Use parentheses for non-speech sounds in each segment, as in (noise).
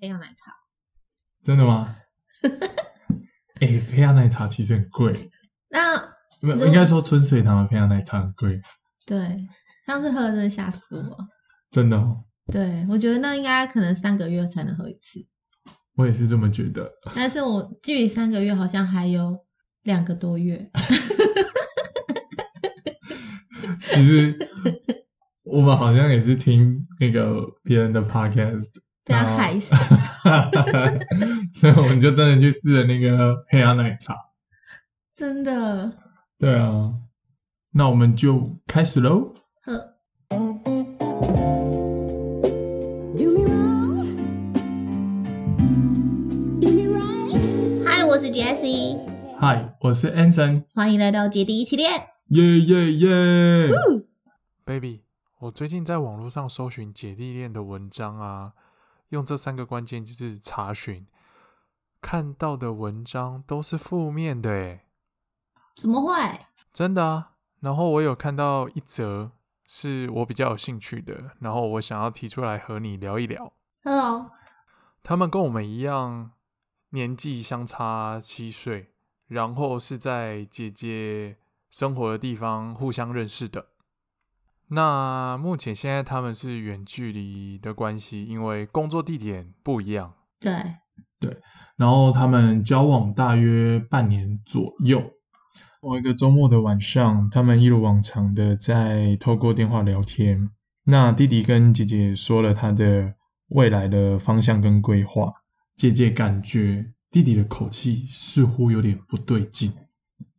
黑羊奶茶。真的吗？(laughs) 哎、培养奶茶其实很贵，那没有应该说春水堂的培养奶茶很贵，对，上次喝了真的吓死我。真的哦，对，我觉得那应该可能三个月才能喝一次，我也是这么觉得。但是我距离三个月好像还有两个多月。(laughs) 其实我们好像也是听那个别人的 podcast，这样然后害死，(laughs) 所以我们就真的去试了那个培养奶茶。真的。对啊，那我们就开始喽。喝 Do me wrong. Do me right. 嗨，我是 Jessie，嗨，我是 Anson，欢迎来到姐弟一起练。耶耶耶！baby，我最近在网络上搜寻姐弟恋的文章啊，用这三个关键字查询，看到的文章都是负面的诶，怎么会？真的啊。然后我有看到一则是我比较有兴趣的，然后我想要提出来和你聊一聊。Hello，他们跟我们一样，年纪相差七岁，然后是在姐姐生活的地方互相认识的。那目前现在他们是远距离的关系，因为工作地点不一样。对对，然后他们交往大约半年左右。某一个周末的晚上，他们一如往常的在透过电话聊天。那弟弟跟姐姐说了他的未来的方向跟规划，姐姐感觉弟弟的口气似乎有点不对劲。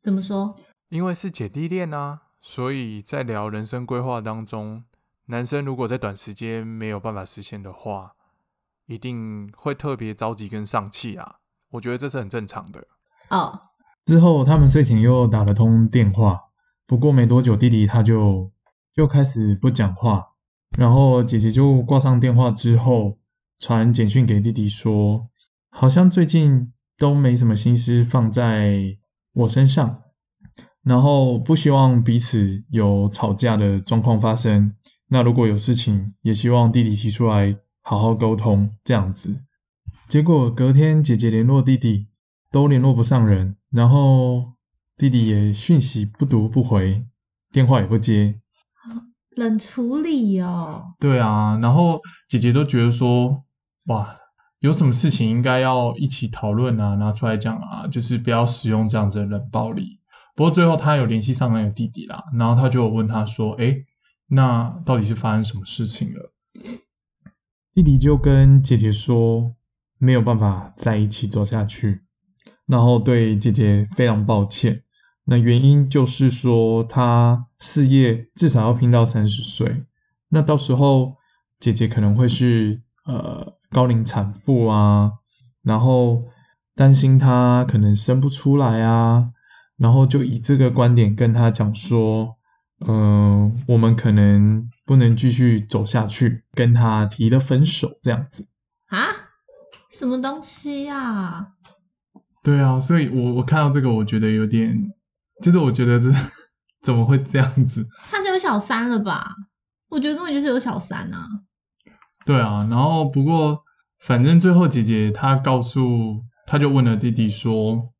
怎么说？因为是姐弟恋啊，所以在聊人生规划当中，男生如果在短时间没有办法实现的话，一定会特别着急跟丧气啊。我觉得这是很正常的。哦，之后他们睡前又打了通电话，不过没多久弟弟他就就开始不讲话，然后姐姐就挂上电话之后传简讯给弟弟说，好像最近都没什么心思放在我身上，然后不希望彼此有吵架的状况发生。那如果有事情，也希望弟弟提出来好好沟通，这样子。结果隔天姐姐联络弟弟，都联络不上人，然后弟弟也讯息不读不回，电话也不接。冷处理哦。对啊，然后姐姐都觉得说，哇，有什么事情应该要一起讨论啊，拿出来讲啊，就是不要使用这样子的冷暴力。不过最后他有联系上那个弟弟啦，然后他就问他说，诶，那到底是发生什么事情了？弟弟就跟姐姐说，没有办法在一起走下去，然后对姐姐非常抱歉。那原因就是说，他事业至少要拼到三十岁，那到时候姐姐可能会是呃高龄产妇啊，然后担心他可能生不出来啊，然后就以这个观点跟他讲说，嗯、我们可能不能继续走下去，跟他提了分手这样子。啊？什么东西啊？对啊，所以我我看到这个，我觉得有点，就是我觉得这 (laughs) 怎么会这样子？他是有小三了吧？我觉得根本就是有小三啊。对啊，然后不过反正最后姐姐她告诉，她就问了弟弟说，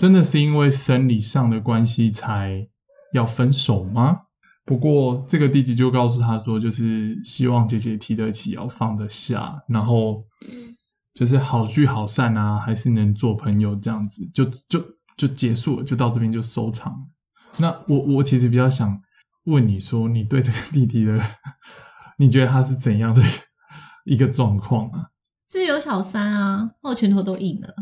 真的是因为生理上的关系才要分手吗？不过这个弟弟就告诉他说，就是希望姐姐提得起，要放得下，然后就是好聚好散啊，还是能做朋友这样子，就就就结束了，就到这边就收场。那我我其实比较想问你说，你对这个弟弟的，(laughs) 你觉得他是怎样的一个状况啊？是有小三啊，我拳头都硬了。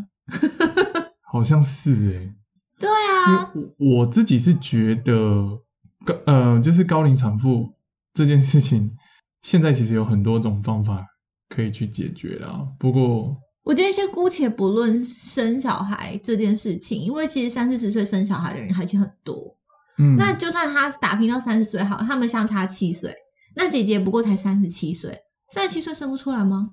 好像是诶、对啊，我我自己是觉得高呃，就是高龄产妇这件事情，现在其实有很多种方法可以去解决啦。不过我觉得先姑且不论生小孩这件事情，因为其实三四十岁生小孩的人还是很多。嗯，那就算他打拼到三十岁好，他们相差七岁，那姐姐不过才三十七岁，三十七岁生不出来吗？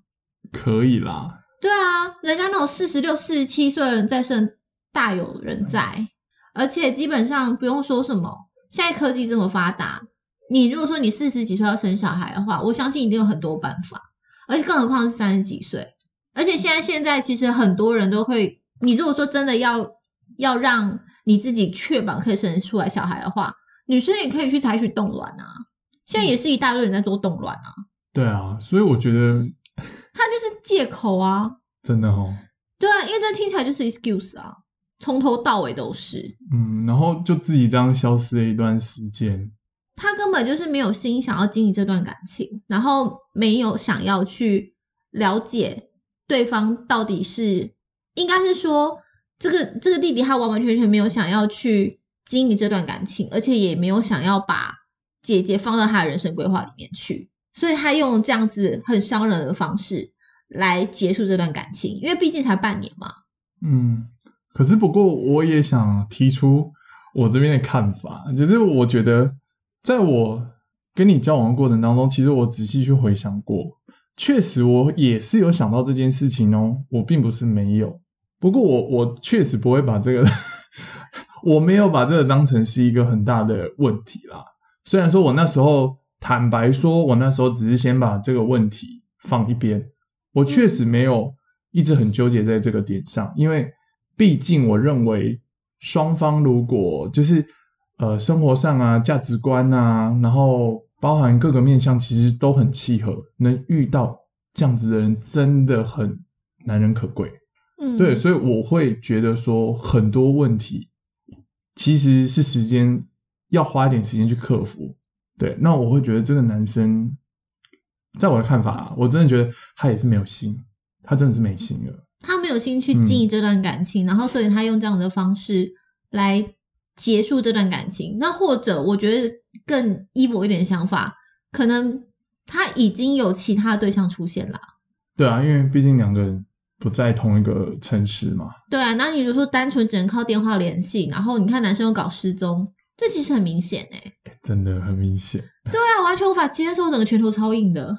可以啦。对啊，人家那种四十六、四十七岁的人再生大有人在，而且基本上不用说什么，现在科技这么发达，你如果说你四十几岁要生小孩的话，我相信一定有很多办法，而且更何况是三十几岁，而且现在现在其实很多人都会，你如果说真的要要让你自己确保可以生出来小孩的话，女生也可以去采取冻卵啊。现在也是一大堆人在做冻卵啊，对啊，所以我觉得它就是借口啊。真的哦，对啊，因为这听起来就是 excuse 啊，从头到尾都是。嗯，然后就自己这样消失了一段时间。他根本就是没有心想要经营这段感情，然后没有想要去了解对方到底是，应该是说这个这个弟弟他完完全全没有想要去经营这段感情，而且也没有想要把姐姐放到他的人生规划里面去，所以他用这样子很伤人的方式来结束这段感情，因为毕竟才半年嘛。嗯，可是不过我也想提出我这边的看法，就是我觉得在我跟你交往的过程当中，其实我仔细去回想过，确实我也是有想到这件事情哦，我并不是没有，不过我我确实不会把这个，(laughs) 我没有把这个当成是一个很大的问题啦。虽然说我那时候坦白说，我那时候只是先把这个问题放一边，我确实没有一直很纠结在这个点上，因为毕竟我认为双方如果就是呃生活上啊、价值观啊，然后包含各个面向，其实都很契合，能遇到这样子的人真的很难能可贵。嗯，对，所以我会觉得说很多问题其实是时间要花一点时间去克服。对，那我会觉得这个男生，在我的看法啊，我真的觉得他也是没有心，他真的是没心了。他没有心去经营这段感情，然后所以他用这样的方式来结束这段感情。那或者我觉得更 evil 一点的想法，可能他已经有其他的对象出现了。对啊，因为毕竟两个人不在同一个城市嘛。对啊，那你如果说单纯只能靠电话联系，然后你看男生又搞失踪，这其实很明显哎、真的很明显。对啊，完全无法接受，整个拳头超硬的。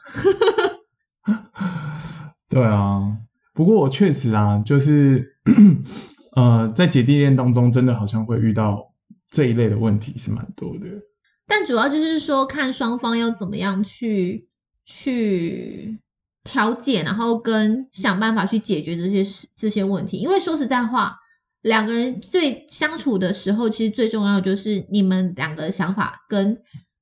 (laughs) 对啊，不过我确实啊，就是 (coughs) 呃，在姐弟恋当中，真的好像会遇到这一类的问题是蛮多的。但主要就是说，看双方要怎么样去去调解，然后跟想办法去解决这些事这些问题。因为说实在话，两个人最相处的时候，其实最重要的就是你们两个的想法跟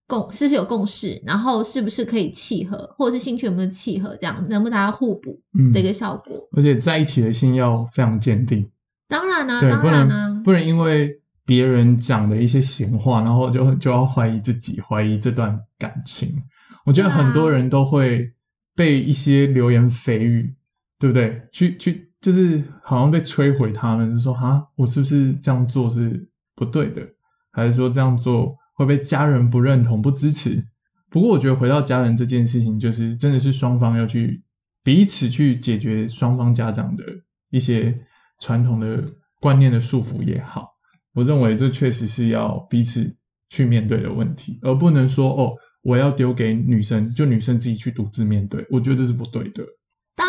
共是不是有共识，然后是不是可以契合，或者是兴趣有没有契合，这样能不能达到互补嗯的一个效果。而且在一起的心要非常坚定，当然啦、对，当不然啦、能不能因为别人讲的一些闲话，然后就就要怀疑自己，怀疑这段感情。我觉得很多人都会被一些流言蜚语，对不对？去去就是好像被摧毁他们，就说啊，我是不是这样做是不对的？还是说这样做会被家人不认同、不支持？不过我觉得回到家人这件事情，就是真的是双方要去彼此去解决双方家长的一些传统的观念的束缚也好，我认为这确实是要彼此去面对的问题，而不能说哦，我要丢给女生，就女生自己去独自面对，我觉得这是不对的。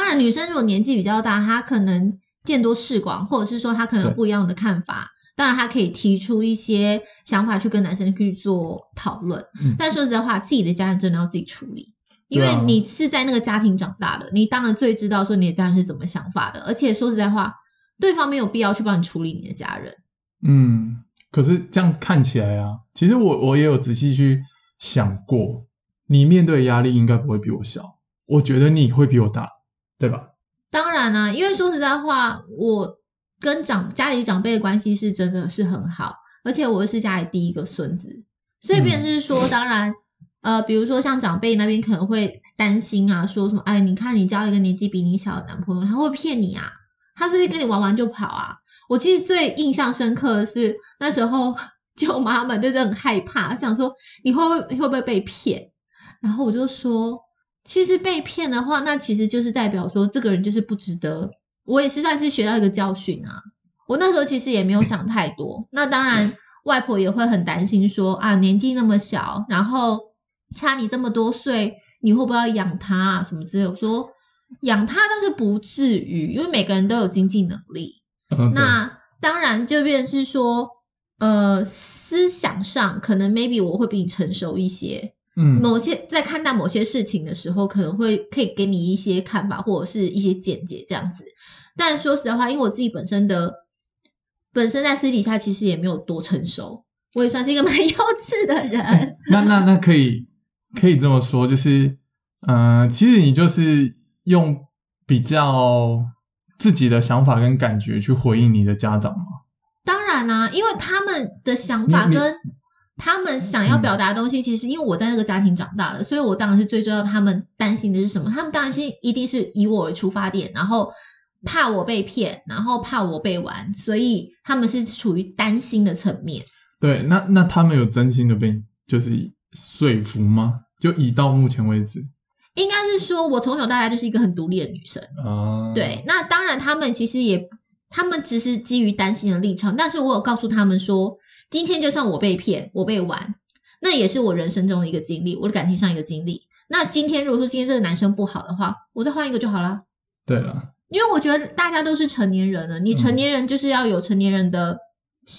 当然，女生如果年纪比较大，她可能见多识广，或者是说她可能有不一样的看法。当然，她可以提出一些想法去跟男生去做讨论。嗯但说实在话，自己的家人真的要自己处理，因为你是在那个家庭长大的，你当然最知道说你的家人是怎么想法的。而且说实在话，对方没有必要去帮你处理你的家人。嗯，可是这样看起来啊，其实我我也有仔细去想过，你面对的压力应该不会比我小，我觉得你会比我大，对吧？当然啦、因为说实在话，我跟长家里长辈的关系是真的是很好，而且我是家里第一个孙子，所以变成是说，当然，呃，比如说像长辈那边可能会担心啊，说什么，哎，你看你交一个年纪比你小的男朋友，他会骗你啊，他是跟你玩玩就跑啊。我其实最印象深刻的是那时候 (laughs) 舅妈们就是很害怕，想说你会不会会不会被骗，然后我就说。其实被骗的话，那其实就是代表说这个人就是不值得。我也是算是学到一个教训啊。我那时候其实也没有想太多。那当然，外婆也会很担心说啊，年纪那么小，然后差你这么多岁，你会不会要养他啊什么之类的？我说养他倒是不至于，因为每个人都有经济能力。嗯，那当然就变成是说，呃，思想上可能 maybe 我会比你成熟一些，嗯，某些在看待某些事情的时候，可能会可以给你一些看法或者是一些见解这样子。但说实在话，因为我自己本身的本身在私底下其实也没有多成熟，我也算是一个 (laughs) 蛮幼稚的人。那那那可以可以这么说，就是嗯、呃其实你就是用比较自己的想法跟感觉去回应你的家长嘛。当然啦、因为他们的想法跟他们想要表达的东西，其实因为我在那个家庭长大的，所以我当然是最知道他们担心的是什么。他们当然是一定是以我为出发点，然后怕我被骗，然后怕我被玩，所以他们是处于担心的层面。对，那那他们有真心的被就是说服吗？就以到目前为止应该是说，我从小到大就是一个很独立的女生。啊，对，那当然他们其实也，他们只是基于担心的立场，但是我有告诉他们说，今天就算我被骗，我被玩，那也是我人生中的一个经历，我的感情上一个经历。那今天如果说今天这个男生不好的话，我再换一个就好了。对了，因为我觉得大家都是成年人了，你成年人就是要有成年人的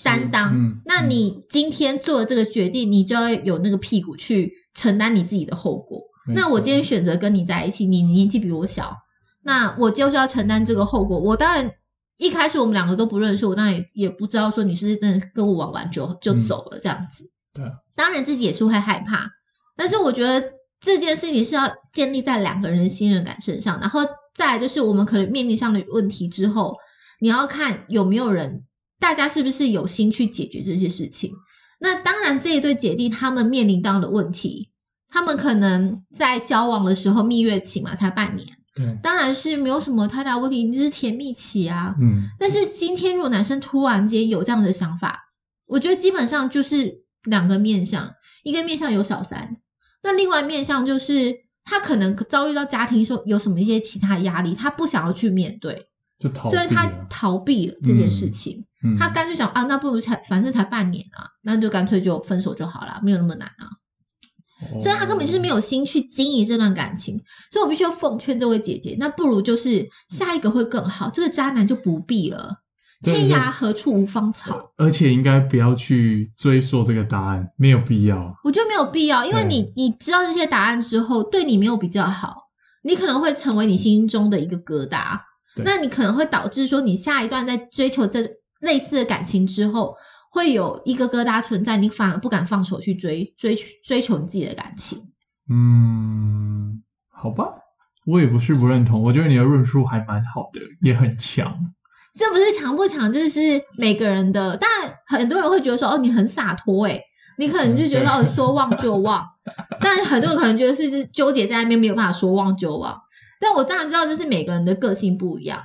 担当。嗯那你今天做了这个决定，你就要有那个屁股去承担你自己的后果。那我今天选择跟你在一起，你年纪比我小，那我就是要承担这个后果。我当然一开始我们两个都不认识，我当然也也不知道说你是不是真的跟我玩完就就嗯走了这样子。对啊，当然自己也是会害怕，但是我觉得这件事情是要建立在两个人的信任感身上，然后再来就是我们可能面临上的问题之后，你要看有没有人，大家是不是有心去解决这些事情。那当然，这一对姐弟他们面临到的问题，他们可能在交往的时候蜜月期嘛，才半年，对，当然是没有什么太大问题，就是甜蜜期啊。嗯，但是今天如果男生突然间有这样的想法，我觉得基本上就是两个面向，一个面向有小三，那另外面向就是他可能遭遇到家庭说有什么一些其他压力，他不想要去面对，就逃避所以他逃避了这件事情。嗯他干脆想啊，那不如才反正才半年啊，那就干脆就分手就好了，没有那么难啊。所以他根本就是没有有心去经营这段感情，所以我必须要奉劝这位姐姐，那不如就是下一个会更好，这个渣男就不必了。天涯何处无芳草，而且应该不要去追溯这个答案，没有必要。我觉得没有必要，因为你你知道这些答案之后，对你没有比较好，你可能会成为你心中的一个疙瘩，那你可能会导致说你下一段在追求这类似的感情之后，会有一个疙瘩存在，你反而不敢放手去追追追求你自己的感情。嗯，好吧，我也不是不认同，我觉得你的论述还蛮好的，也很强。这不是强不强，这是每个人的。当然，很多人会觉得说，哦，你很洒脱，诶，你可能就觉得嗯哦，说忘就忘。(laughs) 但很多人可能觉得是就是纠结在那边，没有办法说忘就忘。但我当然知道这是每个人的个性不一样，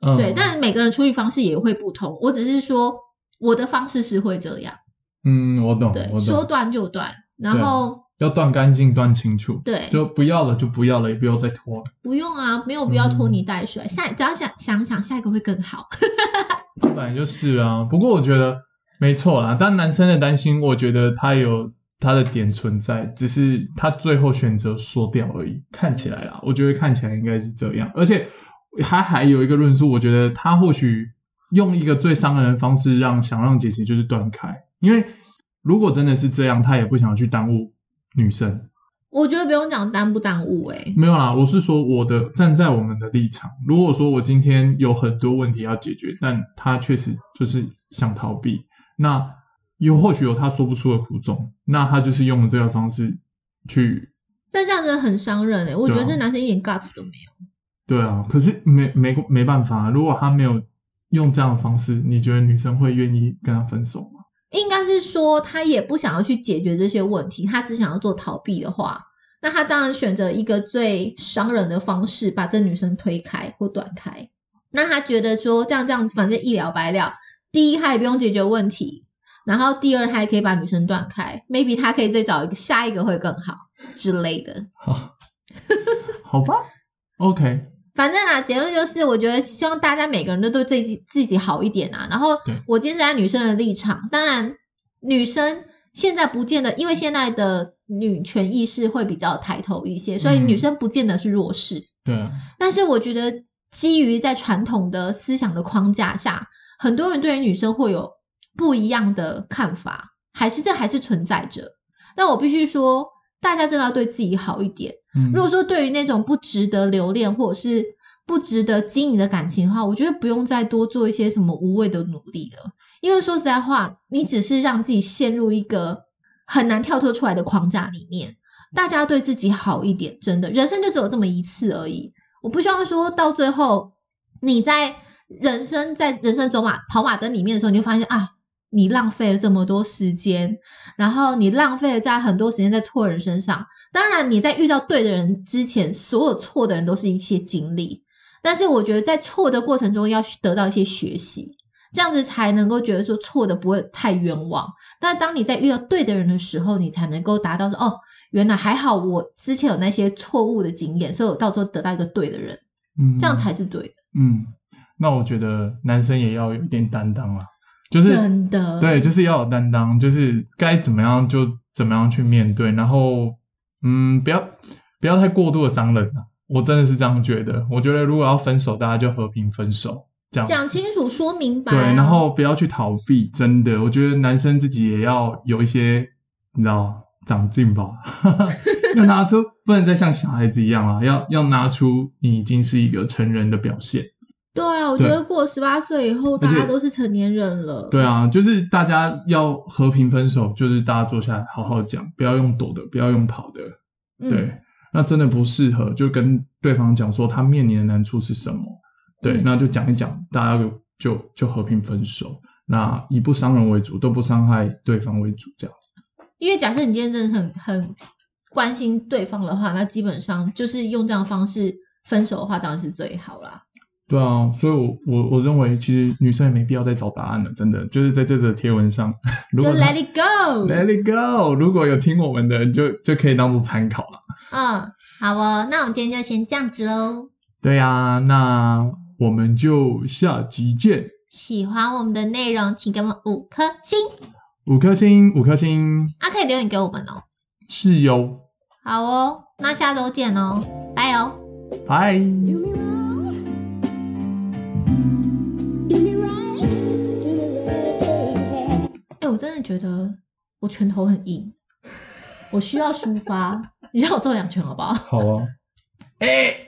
嗯，对，但每个人处理方式也会不同。我只是说我的方式是会这样，嗯，我懂，对，我说，断就断，然后要断干净，断清楚，对，就不要了就不要了，也不要再拖了。不用啊，没有必要拖泥嗯带水。下只要想想想，下一个会更好。(laughs) 本来就是啊，不过我觉得没错啦。但男生的担心，我觉得他有他的点存在，只是他最后选择说掉而已。看起来啦，我觉得看起来应该是这样。而且他还有一个论述，我觉得他或许用一个最伤人的方式让想让姐姐就是断开，因为如果真的是这样，他也不想去耽误女生。我觉得不用讲耽不耽误、欸，没有啦，我是说我的站在我们的立场，如果说我今天有很多问题要解决，但他确实就是想逃避，那有或许有他说不出的苦衷，那他就是用了这个方式去，但这样真的很伤人哎、欸我觉得这男生一点 guts 都没有。对啊，可是没没没办法，如果他没有用这样的方式，你觉得女生会愿意跟他分手吗？应该是说他也不想要去解决这些问题，他只想要做逃避的话，那他当然选择一个最伤人的方式，把这女生推开或断开。那他觉得说这样这样，反正一了百了。第一，他也不用解决问题，然后第二，他也可以把女生断开，maybe 他可以再找一个下一个会更好之类的。好，好吧，OK，反正啊，结论就是，我觉得希望大家每个人都对自己自己好一点啊。然后我今天站在女生的立场，当然女生现在不见得，因为现在的女权意识会比较抬头一些，所以嗯女生不见得是弱势。对啊，但是我觉得，基于在传统的思想的框架下，很多人对于女生会有不一样的看法，还是这还是存在着。那我必须说，大家真的要对自己好一点。嗯如果说对于那种不值得留恋或者是不值得经营的感情的话，我觉得不用再多做一些什么无谓的努力了。因为说实在话，你只是让自己陷入一个很难跳脱出来的框架里面。大家对自己好一点，真的，人生就只有这么一次而已。我不希望说到最后，你在人生在人生走马跑马灯里面的时候，你就发现啊，你浪费了这么多时间，然后你浪费了在很多时间在错人身上。当然，你在遇到对的人之前，所有错的人都是一些经历。但是我觉得在错的过程中要得到一些学习，这样子才能够觉得说错的不会太冤枉。但当你在遇到对的人的时候，你才能够达到说哦，原来还好我之前有那些错误的经验，所以我到时候得到一个对的人，嗯这样才是对的。嗯，那我觉得男生也要有一点担当啊，就是真的，对，就是要有担当，就是该怎么样就怎么样去面对，然后嗯，不要不要太过度的伤人啊，我真的是这样觉得。我觉得如果要分手，大家就和平分手，这样讲清楚说明白啊、对，然后不要去逃避，真的，我觉得男生自己也要有一些，你知道，长进吧，(laughs) 要拿出，不能再像小孩子一样啊，要要拿出你已经是一个成人的表现。对啊，我觉得过十八岁以后，大家都是成年人了。对啊，就是大家要和平分手，就是大家坐下来好好讲，不要用躲的，不要用跑的，嗯，对，那真的不适合，就跟对方讲说他面临的难处是什么，对，嗯那就讲一讲，大家就就就和平分手，那以不伤人为主，都不伤害对方为主，这样子。因为假设你今天真的很很关心对方的话，那基本上就是用这样的方式分手的话，当然是最好啦。对啊，所以我我我认为其实女生也没必要再找答案了，真的就是在这则贴文上，如就 let it go。let it go，如果有听我们的人就就可以当做参考了。嗯，好哦，那我们今天就先这样子喽。对呀、那我们就下集见，喜欢我们的内容，请给我们五颗星，五颗星，五颗星，啊，可以留言给我们哦。是哟，好哦，那下周见哦，拜哦。拜。我真的觉得我拳头很硬，我需要抒发，你让我揍两拳好不好？好啊。哎、